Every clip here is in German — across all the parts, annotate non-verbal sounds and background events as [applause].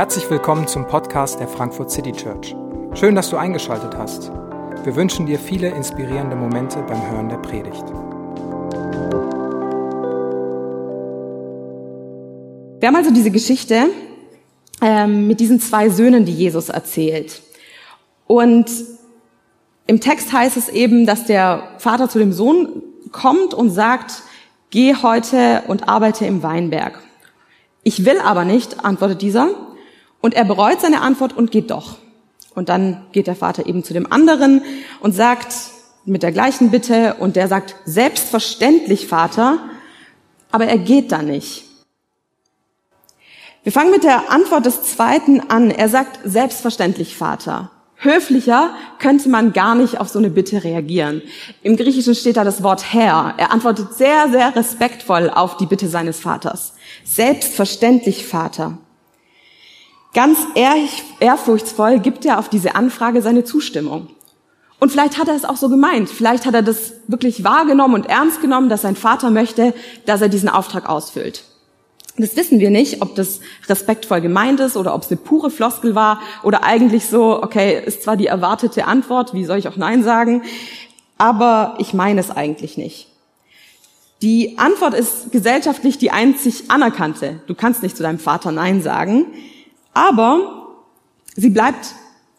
Herzlich willkommen zum Podcast der Frankfurt City Church. Schön, dass du eingeschaltet hast. Wir wünschen dir viele inspirierende Momente beim Hören der Predigt. Wir haben also diese Geschichte ähm, mit diesen zwei Söhnen, die Jesus erzählt. Und im Text heißt es eben, dass der Vater zu dem Sohn kommt und sagt, geh heute und arbeite im Weinberg. Ich will aber nicht, antwortet dieser. Und er bereut seine Antwort und geht doch. Und dann geht der Vater eben zu dem anderen und sagt mit der gleichen Bitte und der sagt, selbstverständlich, Vater, aber er geht da nicht. Wir fangen mit der Antwort des Zweiten an. Er sagt, selbstverständlich, Vater. Höflicher könnte man gar nicht auf so eine Bitte reagieren. Im Griechischen steht da das Wort Herr. Er antwortet sehr, sehr respektvoll auf die Bitte seines Vaters. Selbstverständlich, Vater. Ganz ehrfurchtsvoll gibt er auf diese Anfrage seine Zustimmung. Und vielleicht hat er es auch so gemeint. Vielleicht hat er das wirklich wahrgenommen und ernst genommen, dass sein Vater möchte, dass er diesen Auftrag ausfüllt. Das wissen wir nicht, ob das respektvoll gemeint ist oder ob es eine pure Floskel war oder eigentlich so, okay, ist zwar die erwartete Antwort, wie soll ich auch Nein sagen, aber ich meine es eigentlich nicht. Die Antwort ist gesellschaftlich die einzig anerkannte. Du kannst nicht zu deinem Vater Nein sagen, aber sie bleibt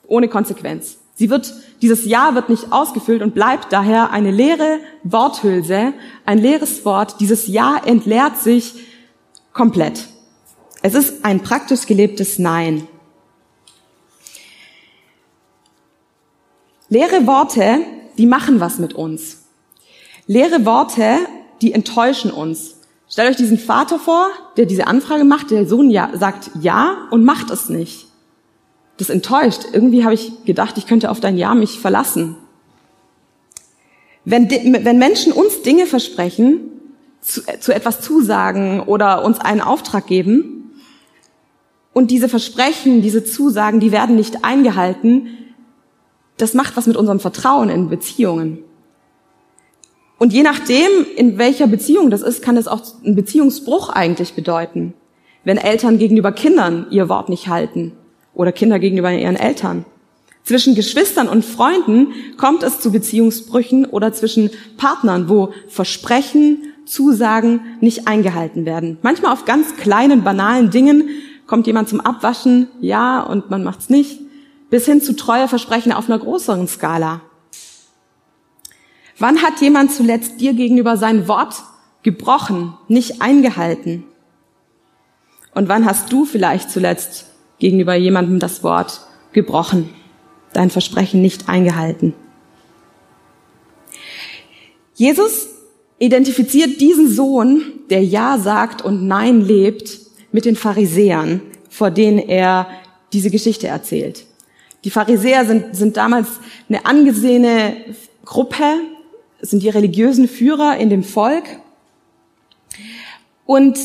ohne Konsequenz. Sie wird, dieses Ja wird nicht ausgefüllt und bleibt daher eine leere Worthülse, ein leeres Wort. Dieses Ja entleert sich komplett. Es ist ein praktisch gelebtes Nein. Leere Worte, die machen was mit uns. Leere Worte, die enttäuschen uns. Stellt euch diesen Vater vor, der diese Anfrage macht, der Sohn ja, sagt ja und macht es nicht. Das enttäuscht. Irgendwie habe ich gedacht, ich könnte auf dein Ja mich verlassen. Wenn, wenn Menschen uns Dinge versprechen, zu, zu etwas zusagen oder uns einen Auftrag geben. Und diese Versprechen, diese Zusagen, die werden nicht eingehalten. Das macht was mit unserem Vertrauen in Beziehungen. Und je nachdem, in welcher Beziehung das ist, kann es auch einen Beziehungsbruch eigentlich bedeuten. Wenn Eltern gegenüber Kindern ihr Wort nicht halten oder Kinder gegenüber ihren Eltern. Zwischen Geschwistern und Freunden kommt es zu Beziehungsbrüchen oder zwischen Partnern, wo Versprechen Zusagen nicht eingehalten werden. Manchmal auf ganz kleinen, banalen Dingen kommt jemand zum Abwaschen, ja, und man macht's nicht, bis hin zu treue Versprechen auf einer größeren Skala. Wann hat jemand zuletzt dir gegenüber sein Wort gebrochen, nicht eingehalten? Und wann hast du vielleicht zuletzt gegenüber jemandem das Wort gebrochen, dein Versprechen nicht eingehalten? Jesus identifiziert diesen Sohn, der Ja sagt und Nein lebt, mit den Pharisäern, vor denen er diese Geschichte erzählt. Die Pharisäer sind, sind damals eine angesehene Gruppe, sind die religiösen Führer in dem Volk. Und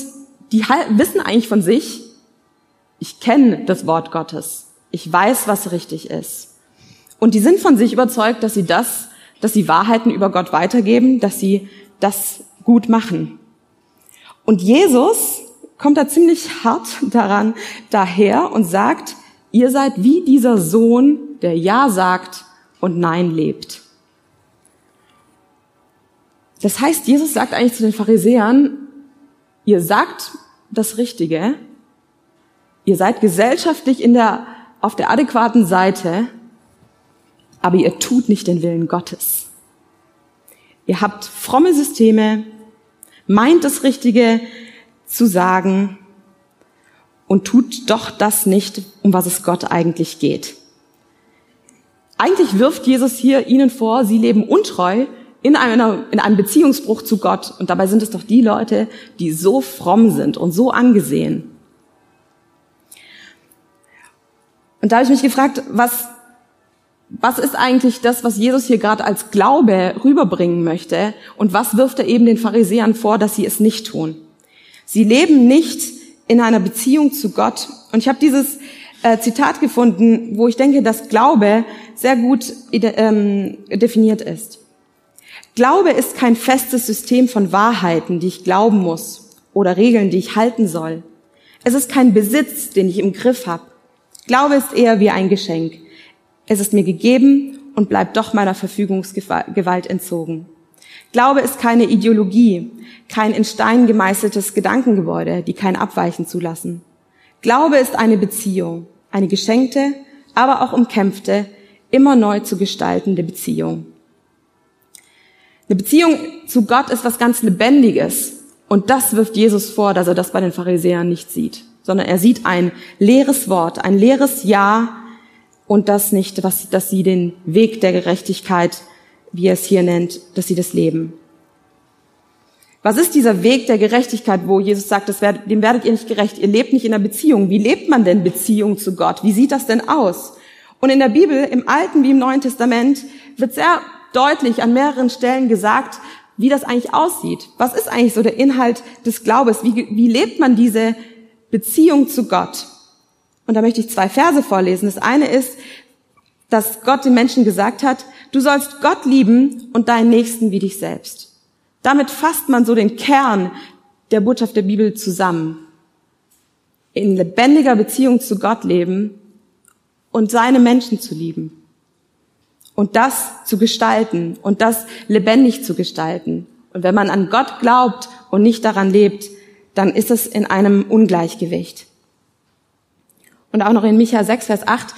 die wissen eigentlich von sich, ich kenne das Wort Gottes. Ich weiß, was richtig ist. Und die sind von sich überzeugt, dass sie das, dass sie Wahrheiten über Gott weitergeben, dass sie das gut machen. Und Jesus kommt da ziemlich hart [laughs] daran daher und sagt, ihr seid wie dieser Sohn, der Ja sagt und Nein lebt. Das heißt, Jesus sagt eigentlich zu den Pharisäern, ihr sagt das Richtige, ihr seid gesellschaftlich in der, auf der adäquaten Seite, aber ihr tut nicht den Willen Gottes. Ihr habt fromme Systeme, meint das Richtige zu sagen und tut doch das nicht, um was es Gott eigentlich geht. Eigentlich wirft Jesus hier ihnen vor, sie leben untreu in einem, in einem Beziehungsbruch zu Gott. Und dabei sind es doch die Leute, die so fromm sind und so angesehen. Und da habe ich mich gefragt, was was ist eigentlich das, was Jesus hier gerade als Glaube rüberbringen möchte und was wirft er eben den Pharisäern vor, dass sie es nicht tun? Sie leben nicht in einer Beziehung zu Gott. Und ich habe dieses äh, Zitat gefunden, wo ich denke, dass Glaube sehr gut ähm, definiert ist. Glaube ist kein festes System von Wahrheiten, die ich glauben muss oder Regeln, die ich halten soll. Es ist kein Besitz, den ich im Griff habe. Glaube ist eher wie ein Geschenk. Es ist mir gegeben und bleibt doch meiner Verfügungsgewalt entzogen. Glaube ist keine Ideologie, kein in Stein gemeißeltes Gedankengebäude, die kein Abweichen zulassen. Glaube ist eine Beziehung, eine geschenkte, aber auch umkämpfte, immer neu zu gestaltende Beziehung. Eine Beziehung zu Gott ist was ganz Lebendiges. Und das wirft Jesus vor, dass er das bei den Pharisäern nicht sieht, sondern er sieht ein leeres Wort, ein leeres Ja und das nicht, was, dass sie den Weg der Gerechtigkeit, wie er es hier nennt, dass sie das leben. Was ist dieser Weg der Gerechtigkeit, wo Jesus sagt, das werdet, dem werdet ihr nicht gerecht? Ihr lebt nicht in einer Beziehung. Wie lebt man denn Beziehung zu Gott? Wie sieht das denn aus? Und in der Bibel, im Alten wie im Neuen Testament, wird sehr deutlich an mehreren Stellen gesagt, wie das eigentlich aussieht. Was ist eigentlich so der Inhalt des Glaubens? Wie, wie lebt man diese Beziehung zu Gott? Und da möchte ich zwei Verse vorlesen. Das eine ist, dass Gott den Menschen gesagt hat, du sollst Gott lieben und deinen Nächsten wie dich selbst. Damit fasst man so den Kern der Botschaft der Bibel zusammen. In lebendiger Beziehung zu Gott leben und seine Menschen zu lieben. Und das zu gestalten und das lebendig zu gestalten. Und wenn man an Gott glaubt und nicht daran lebt, dann ist es in einem Ungleichgewicht. Und auch noch in Micha 6, Vers 8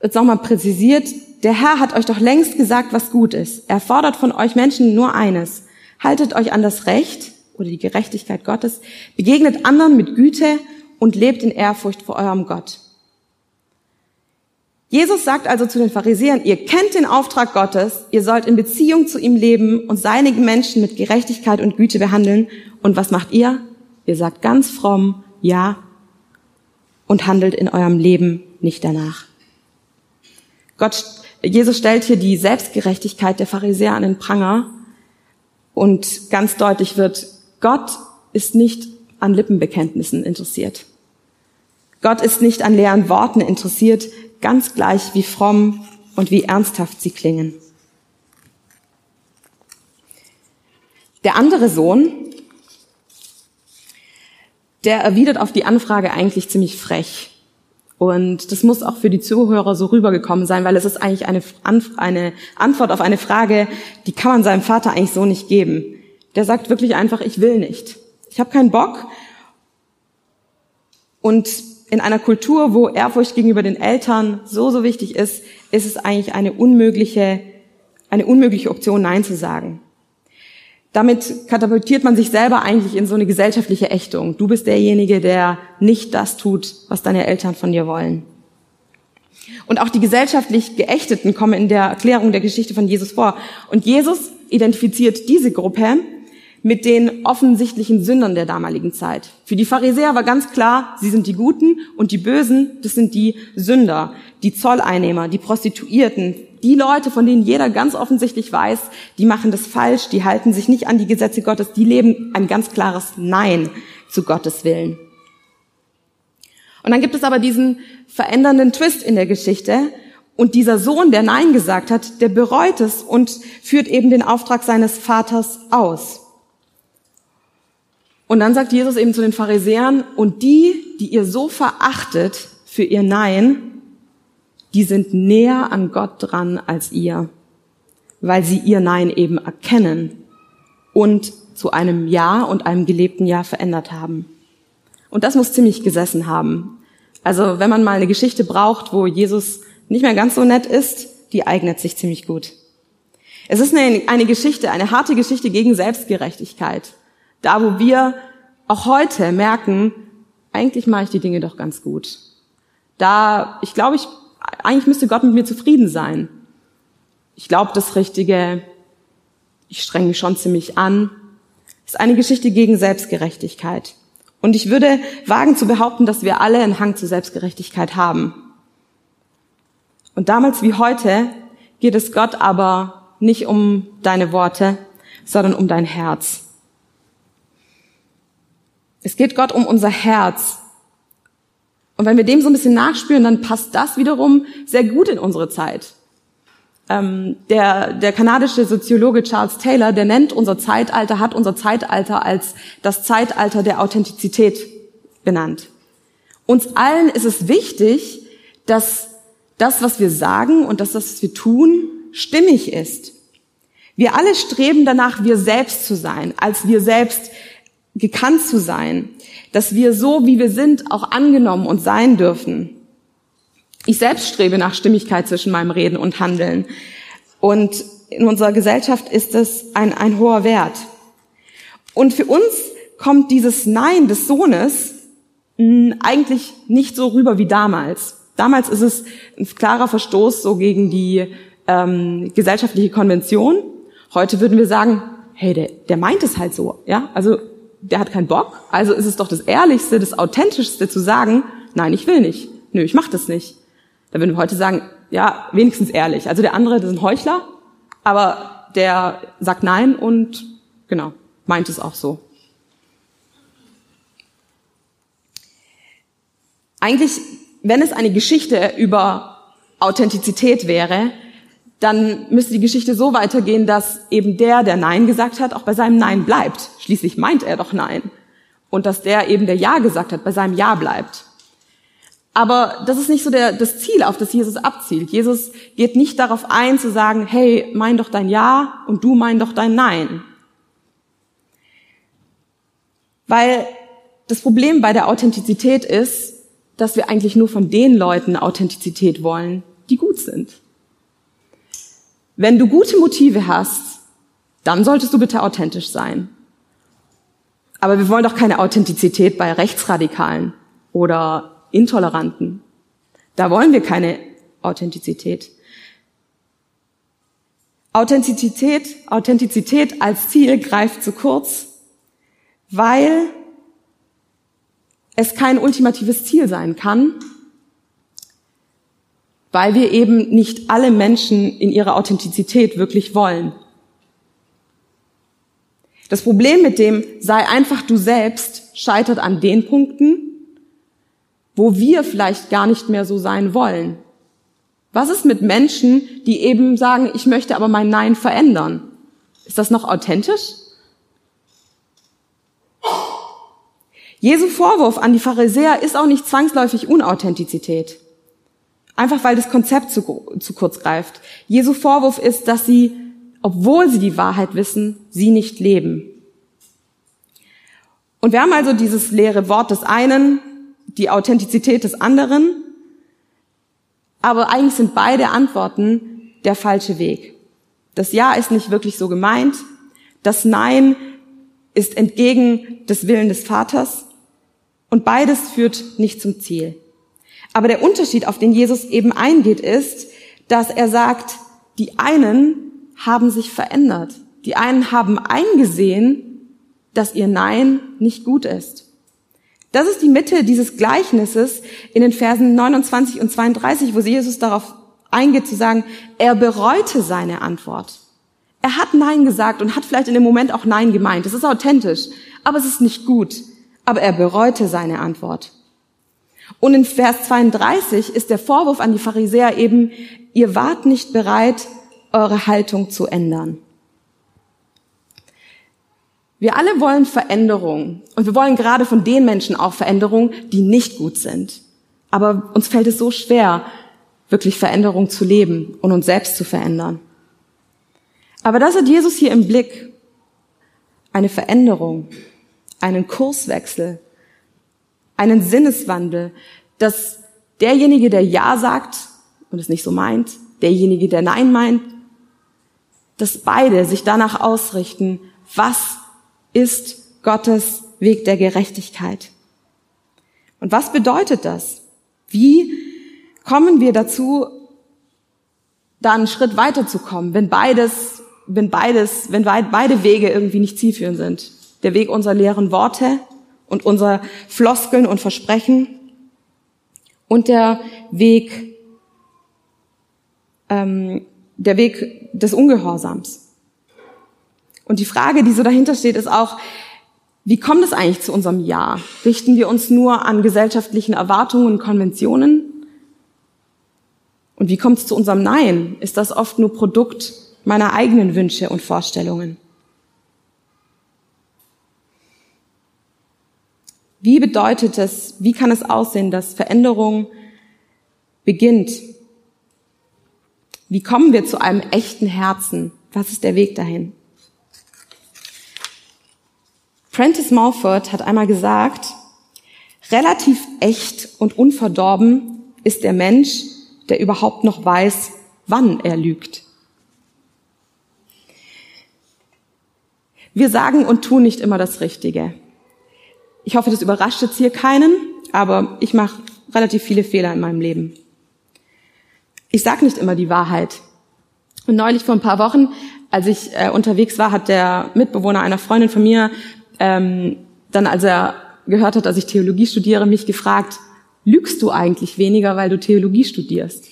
wird nochmal präzisiert, der Herr hat euch doch längst gesagt, was gut ist. Er fordert von euch Menschen nur eines, haltet euch an das Recht oder die Gerechtigkeit Gottes, begegnet anderen mit Güte und lebt in Ehrfurcht vor eurem Gott. Jesus sagt also zu den Pharisäern, ihr kennt den Auftrag Gottes, ihr sollt in Beziehung zu ihm leben und seine Menschen mit Gerechtigkeit und Güte behandeln. Und was macht ihr? Ihr sagt ganz fromm, ja, und handelt in eurem Leben nicht danach. Gott, Jesus stellt hier die Selbstgerechtigkeit der Pharisäer an den Pranger und ganz deutlich wird, Gott ist nicht an Lippenbekenntnissen interessiert. Gott ist nicht an leeren Worten interessiert, ganz gleich wie fromm und wie ernsthaft sie klingen. Der andere Sohn, der erwidert auf die Anfrage eigentlich ziemlich frech. Und das muss auch für die Zuhörer so rübergekommen sein, weil es ist eigentlich eine, eine Antwort auf eine Frage, die kann man seinem Vater eigentlich so nicht geben. Der sagt wirklich einfach, ich will nicht. Ich habe keinen Bock. Und in einer Kultur, wo Ehrfurcht gegenüber den Eltern so, so wichtig ist, ist es eigentlich eine unmögliche, eine unmögliche Option, Nein zu sagen. Damit katapultiert man sich selber eigentlich in so eine gesellschaftliche Ächtung. Du bist derjenige, der nicht das tut, was deine Eltern von dir wollen. Und auch die gesellschaftlich Geächteten kommen in der Erklärung der Geschichte von Jesus vor. Und Jesus identifiziert diese Gruppe mit den offensichtlichen Sündern der damaligen Zeit. Für die Pharisäer war ganz klar, sie sind die Guten und die Bösen, das sind die Sünder, die Zolleinnehmer, die Prostituierten, die Leute, von denen jeder ganz offensichtlich weiß, die machen das falsch, die halten sich nicht an die Gesetze Gottes, die leben ein ganz klares Nein zu Gottes Willen. Und dann gibt es aber diesen verändernden Twist in der Geschichte. Und dieser Sohn, der Nein gesagt hat, der bereut es und führt eben den Auftrag seines Vaters aus. Und dann sagt Jesus eben zu den Pharisäern, und die, die ihr so verachtet für ihr Nein, die sind näher an Gott dran als ihr, weil sie ihr Nein eben erkennen und zu einem Ja und einem gelebten Ja verändert haben. Und das muss ziemlich gesessen haben. Also wenn man mal eine Geschichte braucht, wo Jesus nicht mehr ganz so nett ist, die eignet sich ziemlich gut. Es ist eine, Geschichte, eine harte Geschichte gegen Selbstgerechtigkeit. Da, wo wir auch heute merken, eigentlich mache ich die Dinge doch ganz gut. Da, ich glaube, ich eigentlich müsste Gott mit mir zufrieden sein. Ich glaube das Richtige, ich strenge mich schon ziemlich an. Das ist eine Geschichte gegen Selbstgerechtigkeit. Und ich würde wagen zu behaupten, dass wir alle einen Hang zur Selbstgerechtigkeit haben. Und damals wie heute geht es Gott aber nicht um deine Worte, sondern um dein Herz. Es geht Gott um unser Herz. Und wenn wir dem so ein bisschen nachspüren, dann passt das wiederum sehr gut in unsere Zeit. Ähm, der, der kanadische Soziologe Charles Taylor, der nennt unser Zeitalter, hat unser Zeitalter als das Zeitalter der Authentizität benannt. Uns allen ist es wichtig, dass das, was wir sagen und das, was wir tun, stimmig ist. Wir alle streben danach, wir selbst zu sein, als wir selbst gekannt zu sein, dass wir so, wie wir sind, auch angenommen und sein dürfen. Ich selbst strebe nach Stimmigkeit zwischen meinem Reden und Handeln. Und in unserer Gesellschaft ist es ein, ein hoher Wert. Und für uns kommt dieses Nein des Sohnes mh, eigentlich nicht so rüber wie damals. Damals ist es ein klarer Verstoß so gegen die ähm, gesellschaftliche Konvention. Heute würden wir sagen, hey, der, der meint es halt so, ja? Also der hat keinen Bock. Also ist es doch das Ehrlichste, das Authentischste zu sagen, nein, ich will nicht. Nö, ich mach das nicht. Da würden wir heute sagen, ja, wenigstens ehrlich. Also der andere, das ist ein Heuchler, aber der sagt nein und genau, meint es auch so. Eigentlich, wenn es eine Geschichte über Authentizität wäre, dann müsste die Geschichte so weitergehen, dass eben der, der Nein gesagt hat, auch bei seinem Nein bleibt. Schließlich meint er doch Nein. Und dass der eben, der Ja gesagt hat, bei seinem Ja bleibt. Aber das ist nicht so der, das Ziel, auf das Jesus abzielt. Jesus geht nicht darauf ein, zu sagen, hey, mein doch dein Ja und du mein doch dein Nein. Weil das Problem bei der Authentizität ist, dass wir eigentlich nur von den Leuten Authentizität wollen, die gut sind. Wenn du gute Motive hast, dann solltest du bitte authentisch sein. Aber wir wollen doch keine Authentizität bei Rechtsradikalen oder Intoleranten. Da wollen wir keine Authentizität. Authentizität, Authentizität als Ziel greift zu kurz, weil es kein ultimatives Ziel sein kann, weil wir eben nicht alle Menschen in ihrer Authentizität wirklich wollen. Das Problem mit dem sei einfach du selbst scheitert an den Punkten, wo wir vielleicht gar nicht mehr so sein wollen. Was ist mit Menschen, die eben sagen, ich möchte aber mein Nein verändern? Ist das noch authentisch? Jesu Vorwurf an die Pharisäer ist auch nicht zwangsläufig Unauthentizität. Einfach weil das Konzept zu, zu kurz greift. Jesu Vorwurf ist, dass sie, obwohl sie die Wahrheit wissen, sie nicht leben. Und wir haben also dieses leere Wort des einen, die Authentizität des anderen, aber eigentlich sind beide Antworten der falsche Weg. Das Ja ist nicht wirklich so gemeint, das Nein ist entgegen des Willen des Vaters und beides führt nicht zum Ziel. Aber der Unterschied, auf den Jesus eben eingeht, ist, dass er sagt, die einen haben sich verändert. Die einen haben eingesehen, dass ihr Nein nicht gut ist. Das ist die Mitte dieses Gleichnisses in den Versen 29 und 32, wo Jesus darauf eingeht zu sagen, er bereute seine Antwort. Er hat Nein gesagt und hat vielleicht in dem Moment auch Nein gemeint. Das ist authentisch, aber es ist nicht gut. Aber er bereute seine Antwort. Und in Vers 32 ist der Vorwurf an die Pharisäer eben, ihr wart nicht bereit, eure Haltung zu ändern. Wir alle wollen Veränderung und wir wollen gerade von den Menschen auch Veränderung, die nicht gut sind. Aber uns fällt es so schwer, wirklich Veränderung zu leben und uns selbst zu verändern. Aber das hat Jesus hier im Blick. Eine Veränderung, einen Kurswechsel, einen Sinneswandel, dass derjenige, der Ja sagt und es nicht so meint, derjenige, der Nein meint, dass beide sich danach ausrichten, was ist Gottes Weg der Gerechtigkeit. Und was bedeutet das? Wie kommen wir dazu, da einen Schritt weiterzukommen, wenn beides, wenn beides, wenn beide Wege irgendwie nicht zielführend sind? Der Weg unserer leeren Worte und unser Floskeln und Versprechen und der Weg, ähm, der Weg des Ungehorsams. Und die Frage, die so dahinter steht, ist auch, wie kommt es eigentlich zu unserem Ja? Richten wir uns nur an gesellschaftlichen Erwartungen und Konventionen? Und wie kommt es zu unserem Nein? Ist das oft nur Produkt meiner eigenen Wünsche und Vorstellungen? Wie bedeutet es, wie kann es aussehen, dass Veränderung beginnt? Wie kommen wir zu einem echten Herzen? Was ist der Weg dahin? Prentice Mulford hat einmal gesagt, relativ echt und unverdorben ist der Mensch, der überhaupt noch weiß, wann er lügt. Wir sagen und tun nicht immer das Richtige. Ich hoffe, das überrascht jetzt hier keinen, aber ich mache relativ viele Fehler in meinem Leben. Ich sage nicht immer die Wahrheit. Und neulich vor ein paar Wochen, als ich äh, unterwegs war, hat der Mitbewohner einer Freundin von mir ähm, dann, als er gehört hat, dass ich Theologie studiere, mich gefragt, lügst du eigentlich weniger, weil du Theologie studierst?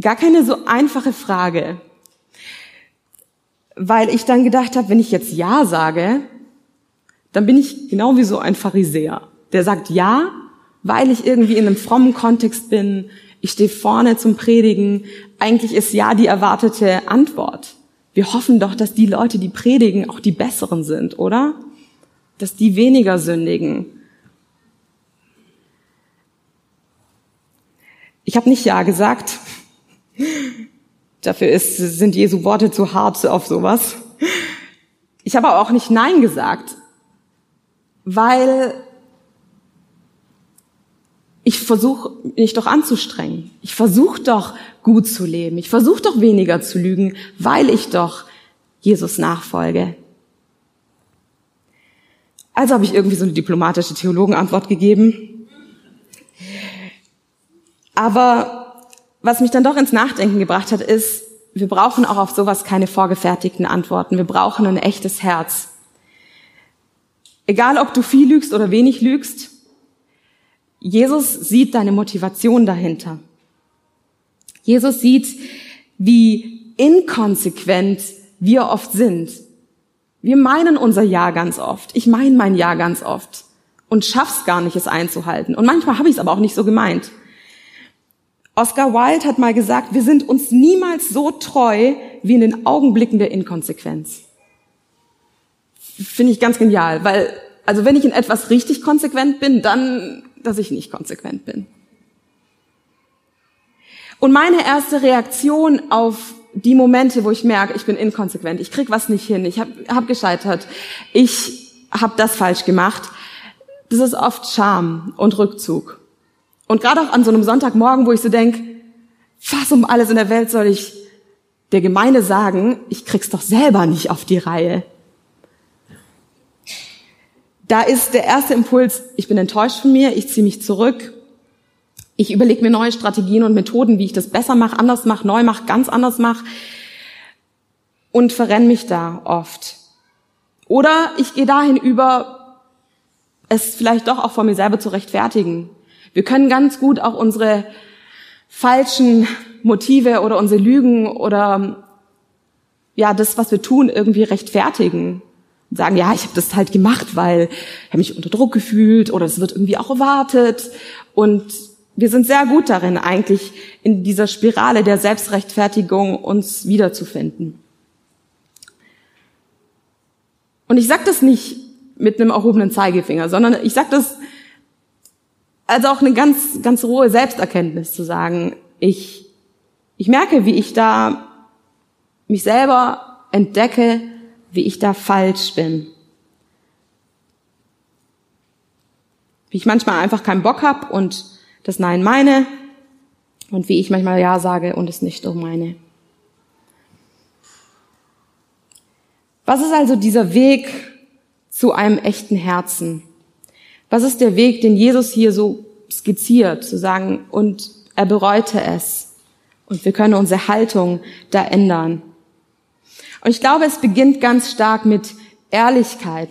Gar keine so einfache Frage, weil ich dann gedacht habe, wenn ich jetzt Ja sage, dann bin ich genau wie so ein Pharisäer, der sagt Ja, weil ich irgendwie in einem frommen Kontext bin, ich stehe vorne zum Predigen, eigentlich ist Ja die erwartete Antwort. Wir hoffen doch, dass die Leute, die predigen, auch die besseren sind, oder? Dass die weniger sündigen. Ich habe nicht Ja gesagt. [laughs] Dafür ist, sind Jesu Worte zu hart auf sowas. Ich habe auch nicht Nein gesagt weil ich versuche mich doch anzustrengen. Ich versuche doch gut zu leben. Ich versuche doch weniger zu lügen, weil ich doch Jesus nachfolge. Also habe ich irgendwie so eine diplomatische Theologenantwort gegeben. Aber was mich dann doch ins Nachdenken gebracht hat, ist, wir brauchen auch auf sowas keine vorgefertigten Antworten. Wir brauchen ein echtes Herz. Egal, ob du viel lügst oder wenig lügst, Jesus sieht deine Motivation dahinter. Jesus sieht, wie inkonsequent wir oft sind. Wir meinen unser Ja ganz oft. Ich meine mein Ja ganz oft und schaff's gar nicht, es einzuhalten. Und manchmal habe ich es aber auch nicht so gemeint. Oscar Wilde hat mal gesagt, wir sind uns niemals so treu wie in den Augenblicken der Inkonsequenz. Finde ich ganz genial, weil, also wenn ich in etwas richtig konsequent bin, dann, dass ich nicht konsequent bin. Und meine erste Reaktion auf die Momente, wo ich merke, ich bin inkonsequent, ich krieg was nicht hin, ich habe hab gescheitert, ich habe das falsch gemacht, das ist oft Scham und Rückzug. Und gerade auch an so einem Sonntagmorgen, wo ich so denk, was um alles in der Welt soll ich der Gemeinde sagen, ich krieg's doch selber nicht auf die Reihe. Da ist der erste Impuls, ich bin enttäuscht von mir, ich ziehe mich zurück, ich überlege mir neue Strategien und Methoden, wie ich das besser mache, anders mache, neu mache, ganz anders mache und verrenne mich da oft. Oder ich gehe dahin über, es vielleicht doch auch vor mir selber zu rechtfertigen. Wir können ganz gut auch unsere falschen Motive oder unsere Lügen oder ja, das, was wir tun, irgendwie rechtfertigen sagen, ja, ich habe das halt gemacht, weil ich habe mich unter Druck gefühlt oder es wird irgendwie auch erwartet. Und wir sind sehr gut darin, eigentlich in dieser Spirale der Selbstrechtfertigung uns wiederzufinden. Und ich sage das nicht mit einem erhobenen Zeigefinger, sondern ich sage das als auch eine ganz, ganz rohe Selbsterkenntnis zu sagen, ich, ich merke, wie ich da mich selber entdecke wie ich da falsch bin. Wie ich manchmal einfach keinen Bock hab und das Nein meine und wie ich manchmal Ja sage und es nicht so meine. Was ist also dieser Weg zu einem echten Herzen? Was ist der Weg, den Jesus hier so skizziert, zu sagen, und er bereute es. Und wir können unsere Haltung da ändern. Und ich glaube, es beginnt ganz stark mit Ehrlichkeit.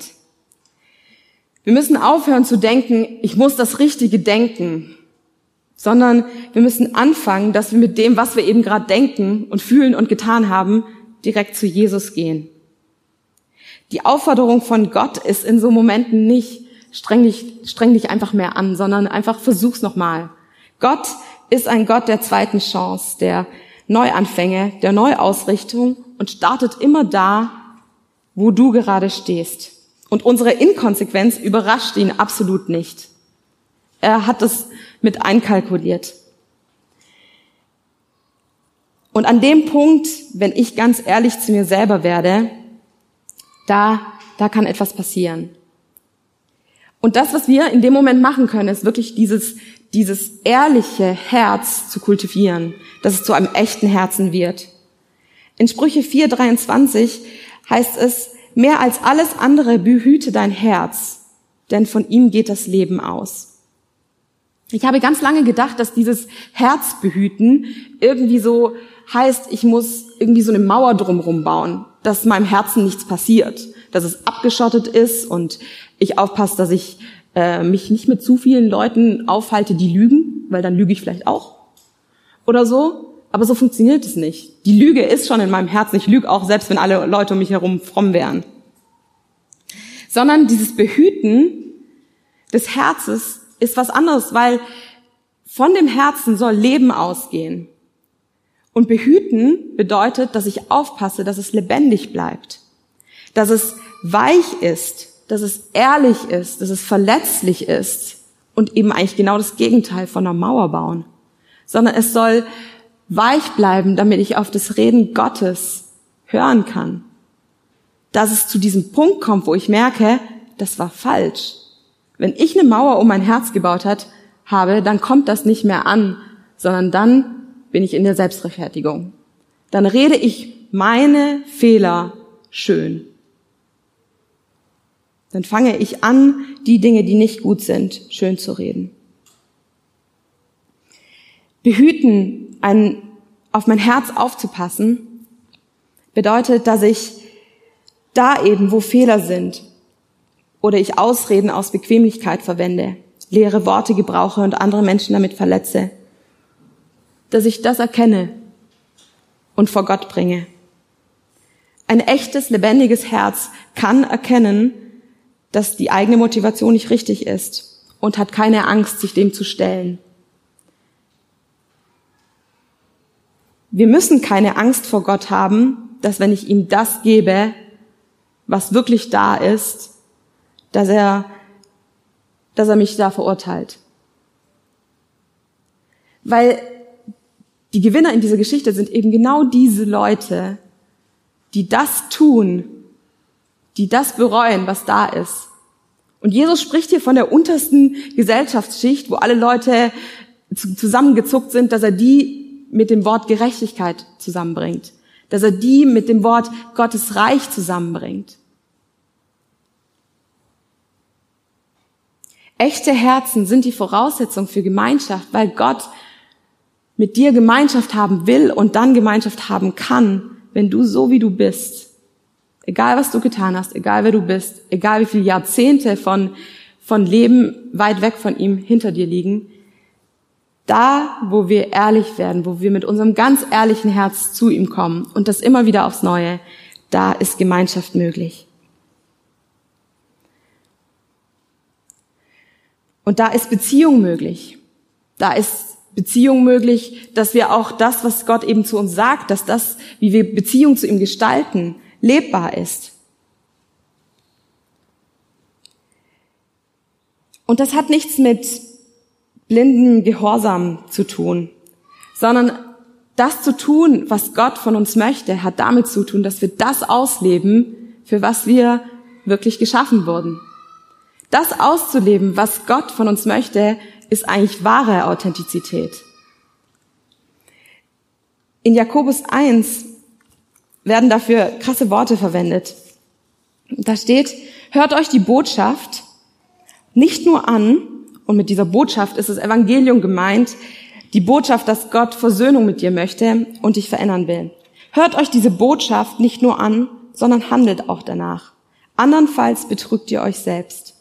Wir müssen aufhören zu denken, ich muss das Richtige denken, sondern wir müssen anfangen, dass wir mit dem, was wir eben gerade denken und fühlen und getan haben, direkt zu Jesus gehen. Die Aufforderung von Gott ist in so Momenten nicht, streng dich, streng dich einfach mehr an, sondern einfach versuch's nochmal. Gott ist ein Gott der zweiten Chance, der Neuanfänge, der Neuausrichtung und startet immer da, wo du gerade stehst. Und unsere Inkonsequenz überrascht ihn absolut nicht. Er hat es mit einkalkuliert. Und an dem Punkt, wenn ich ganz ehrlich zu mir selber werde, da, da kann etwas passieren. Und das, was wir in dem Moment machen können, ist wirklich dieses, dieses ehrliche Herz zu kultivieren, dass es zu einem echten Herzen wird. In Sprüche 4,23 heißt es, mehr als alles andere behüte dein Herz, denn von ihm geht das Leben aus. Ich habe ganz lange gedacht, dass dieses Herzbehüten irgendwie so heißt, ich muss irgendwie so eine Mauer drumherum bauen, dass meinem Herzen nichts passiert, dass es abgeschottet ist und ich aufpasse, dass ich äh, mich nicht mit zu vielen Leuten aufhalte, die lügen, weil dann lüge ich vielleicht auch oder so. Aber so funktioniert es nicht. Die Lüge ist schon in meinem Herzen. Ich lüge auch, selbst wenn alle Leute um mich herum fromm wären. Sondern dieses Behüten des Herzens ist was anderes, weil von dem Herzen soll Leben ausgehen. Und behüten bedeutet, dass ich aufpasse, dass es lebendig bleibt, dass es weich ist, dass es ehrlich ist, dass es verletzlich ist und eben eigentlich genau das Gegenteil von einer Mauer bauen, sondern es soll weich bleiben, damit ich auf das Reden Gottes hören kann. Dass es zu diesem Punkt kommt, wo ich merke, das war falsch. Wenn ich eine Mauer um mein Herz gebaut hat, habe, dann kommt das nicht mehr an, sondern dann bin ich in der Selbstrechtfertigung. Dann rede ich meine Fehler schön. Dann fange ich an, die Dinge, die nicht gut sind, schön zu reden. Behüten, ein, auf mein Herz aufzupassen, bedeutet, dass ich da eben, wo Fehler sind, oder ich Ausreden aus Bequemlichkeit verwende, leere Worte gebrauche und andere Menschen damit verletze, dass ich das erkenne und vor Gott bringe. Ein echtes, lebendiges Herz kann erkennen, dass die eigene Motivation nicht richtig ist und hat keine Angst, sich dem zu stellen. Wir müssen keine Angst vor Gott haben, dass wenn ich ihm das gebe, was wirklich da ist, dass er, dass er mich da verurteilt. Weil die Gewinner in dieser Geschichte sind eben genau diese Leute, die das tun, die das bereuen, was da ist. Und Jesus spricht hier von der untersten Gesellschaftsschicht, wo alle Leute zusammengezuckt sind, dass er die mit dem Wort Gerechtigkeit zusammenbringt, dass er die mit dem Wort Gottes Reich zusammenbringt. Echte Herzen sind die Voraussetzung für Gemeinschaft, weil Gott mit dir Gemeinschaft haben will und dann Gemeinschaft haben kann, wenn du so wie du bist, egal was du getan hast, egal wer du bist, egal wie viele Jahrzehnte von, von Leben weit weg von ihm hinter dir liegen, da, wo wir ehrlich werden, wo wir mit unserem ganz ehrlichen Herz zu ihm kommen und das immer wieder aufs Neue, da ist Gemeinschaft möglich. Und da ist Beziehung möglich. Da ist Beziehung möglich, dass wir auch das, was Gott eben zu uns sagt, dass das, wie wir Beziehung zu ihm gestalten, lebbar ist. Und das hat nichts mit blinden Gehorsam zu tun, sondern das zu tun, was Gott von uns möchte, hat damit zu tun, dass wir das ausleben, für was wir wirklich geschaffen wurden. Das auszuleben, was Gott von uns möchte, ist eigentlich wahre Authentizität. In Jakobus 1 werden dafür krasse Worte verwendet. Da steht, hört euch die Botschaft nicht nur an, und mit dieser Botschaft ist das Evangelium gemeint, die Botschaft, dass Gott Versöhnung mit dir möchte und dich verändern will. Hört euch diese Botschaft nicht nur an, sondern handelt auch danach. Andernfalls betrügt ihr euch selbst.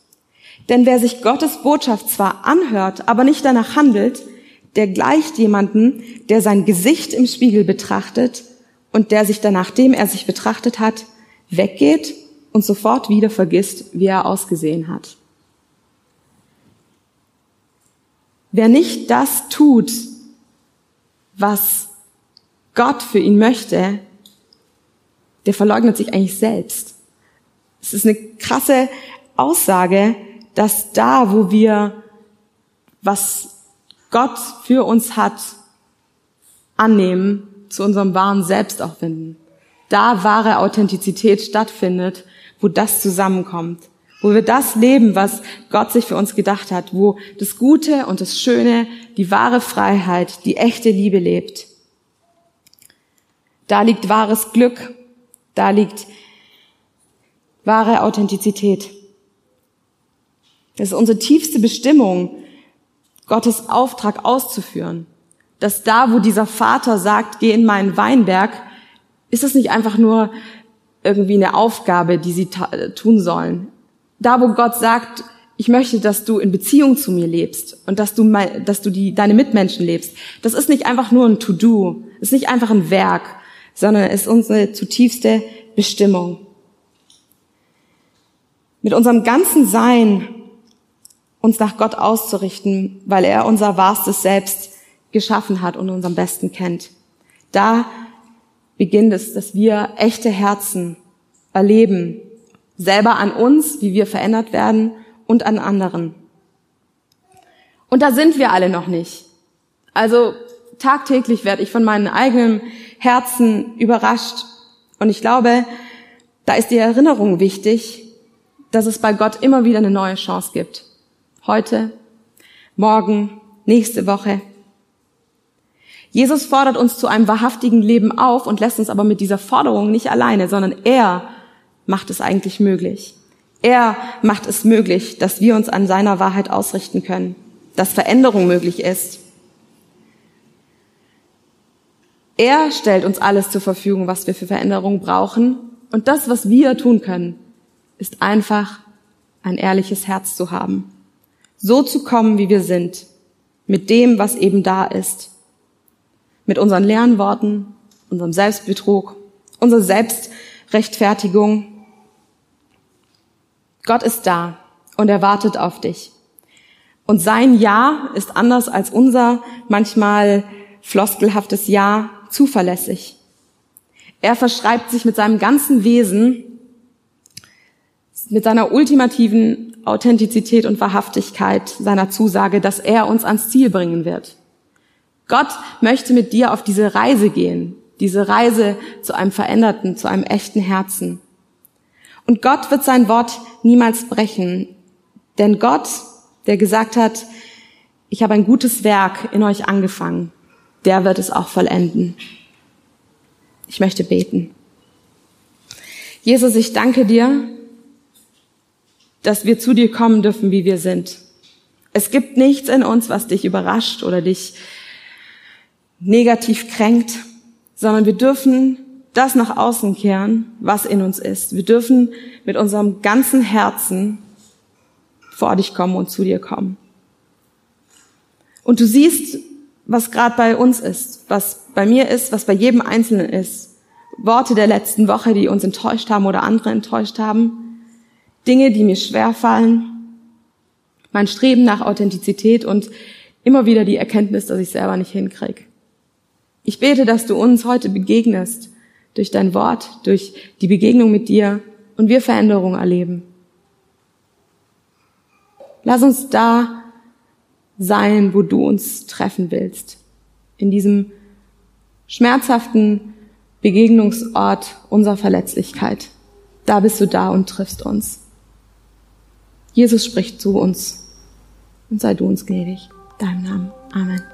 Denn wer sich Gottes Botschaft zwar anhört, aber nicht danach handelt, der gleicht jemanden, der sein Gesicht im Spiegel betrachtet und der sich danach, dem er sich betrachtet hat, weggeht und sofort wieder vergisst, wie er ausgesehen hat. Wer nicht das tut, was Gott für ihn möchte, der verleugnet sich eigentlich selbst. Es ist eine krasse Aussage, dass da, wo wir was Gott für uns hat, annehmen, zu unserem wahren Selbst auch finden. Da wahre Authentizität stattfindet, wo das zusammenkommt, wo wir das leben, was Gott sich für uns gedacht hat, wo das Gute und das Schöne, die wahre Freiheit, die echte Liebe lebt. Da liegt wahres Glück, da liegt wahre Authentizität. Das ist unsere tiefste Bestimmung, Gottes Auftrag auszuführen. Dass da, wo dieser Vater sagt, geh in meinen Weinberg, ist es nicht einfach nur irgendwie eine Aufgabe, die sie tun sollen. Da, wo Gott sagt, ich möchte, dass du in Beziehung zu mir lebst und dass du, mein, dass du die, deine Mitmenschen lebst. Das ist nicht einfach nur ein To-Do, ist nicht einfach ein Werk, sondern ist unsere zutiefste Bestimmung. Mit unserem ganzen Sein uns nach Gott auszurichten, weil er unser wahrstes Selbst geschaffen hat und uns am besten kennt. Da beginnt es, dass wir echte Herzen erleben, selber an uns, wie wir verändert werden und an anderen. Und da sind wir alle noch nicht. Also tagtäglich werde ich von meinem eigenen Herzen überrascht. Und ich glaube, da ist die Erinnerung wichtig, dass es bei Gott immer wieder eine neue Chance gibt heute, morgen, nächste Woche. Jesus fordert uns zu einem wahrhaftigen Leben auf und lässt uns aber mit dieser Forderung nicht alleine, sondern er macht es eigentlich möglich. Er macht es möglich, dass wir uns an seiner Wahrheit ausrichten können, dass Veränderung möglich ist. Er stellt uns alles zur Verfügung, was wir für Veränderung brauchen. Und das, was wir tun können, ist einfach ein ehrliches Herz zu haben so zu kommen, wie wir sind, mit dem, was eben da ist, mit unseren leeren Worten, unserem Selbstbetrug, unserer Selbstrechtfertigung. Gott ist da und er wartet auf dich. Und sein Ja ist anders als unser manchmal floskelhaftes Ja zuverlässig. Er verschreibt sich mit seinem ganzen Wesen, mit seiner ultimativen Authentizität und Wahrhaftigkeit seiner Zusage, dass er uns ans Ziel bringen wird. Gott möchte mit dir auf diese Reise gehen, diese Reise zu einem veränderten, zu einem echten Herzen. Und Gott wird sein Wort niemals brechen, denn Gott, der gesagt hat, ich habe ein gutes Werk in euch angefangen, der wird es auch vollenden. Ich möchte beten. Jesus, ich danke dir, dass wir zu dir kommen dürfen, wie wir sind. Es gibt nichts in uns, was dich überrascht oder dich negativ kränkt, sondern wir dürfen das nach außen kehren, was in uns ist. Wir dürfen mit unserem ganzen Herzen vor dich kommen und zu dir kommen. Und du siehst, was gerade bei uns ist, was bei mir ist, was bei jedem Einzelnen ist. Worte der letzten Woche, die uns enttäuscht haben oder andere enttäuscht haben. Dinge, die mir schwerfallen, mein Streben nach Authentizität und immer wieder die Erkenntnis, dass ich selber nicht hinkrieg. Ich bete, dass du uns heute begegnest durch dein Wort, durch die Begegnung mit dir und wir Veränderungen erleben. Lass uns da sein, wo du uns treffen willst. In diesem schmerzhaften Begegnungsort unserer Verletzlichkeit. Da bist du da und triffst uns. Jesus spricht zu uns und sei du uns gnädig. Deinem Namen. Amen.